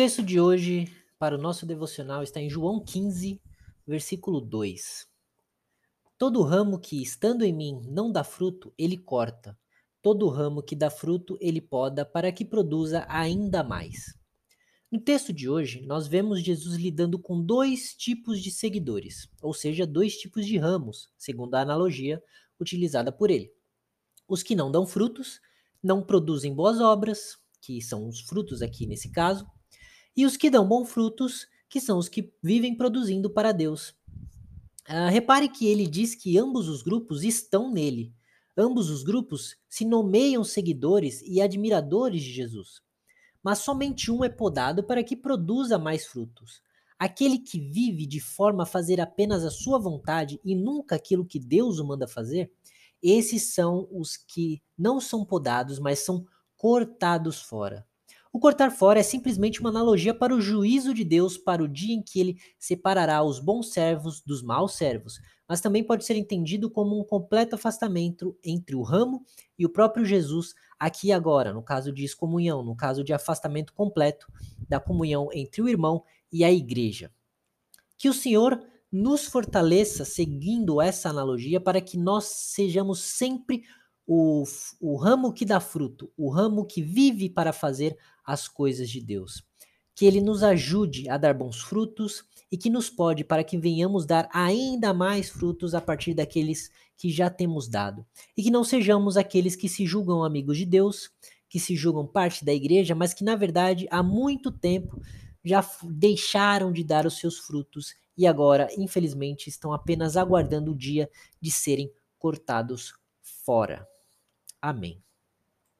texto de hoje para o nosso devocional está em João 15, versículo 2. Todo ramo que, estando em mim, não dá fruto, ele corta. Todo ramo que dá fruto, ele poda, para que produza ainda mais. No texto de hoje, nós vemos Jesus lidando com dois tipos de seguidores, ou seja, dois tipos de ramos, segundo a analogia utilizada por ele. Os que não dão frutos, não produzem boas obras, que são os frutos aqui nesse caso, e os que dão bons frutos, que são os que vivem produzindo para Deus. Uh, repare que ele diz que ambos os grupos estão nele. Ambos os grupos se nomeiam seguidores e admiradores de Jesus. Mas somente um é podado para que produza mais frutos. Aquele que vive de forma a fazer apenas a sua vontade e nunca aquilo que Deus o manda fazer, esses são os que não são podados, mas são cortados fora. O cortar fora é simplesmente uma analogia para o juízo de Deus para o dia em que ele separará os bons servos dos maus servos, mas também pode ser entendido como um completo afastamento entre o ramo e o próprio Jesus aqui e agora, no caso de excomunhão, no caso de afastamento completo da comunhão entre o irmão e a igreja. Que o Senhor nos fortaleça seguindo essa analogia para que nós sejamos sempre o, o ramo que dá fruto, o ramo que vive para fazer as coisas de Deus. Que Ele nos ajude a dar bons frutos e que nos pode para que venhamos dar ainda mais frutos a partir daqueles que já temos dado. E que não sejamos aqueles que se julgam amigos de Deus, que se julgam parte da igreja, mas que na verdade há muito tempo já deixaram de dar os seus frutos e agora, infelizmente, estão apenas aguardando o dia de serem cortados fora. Amém.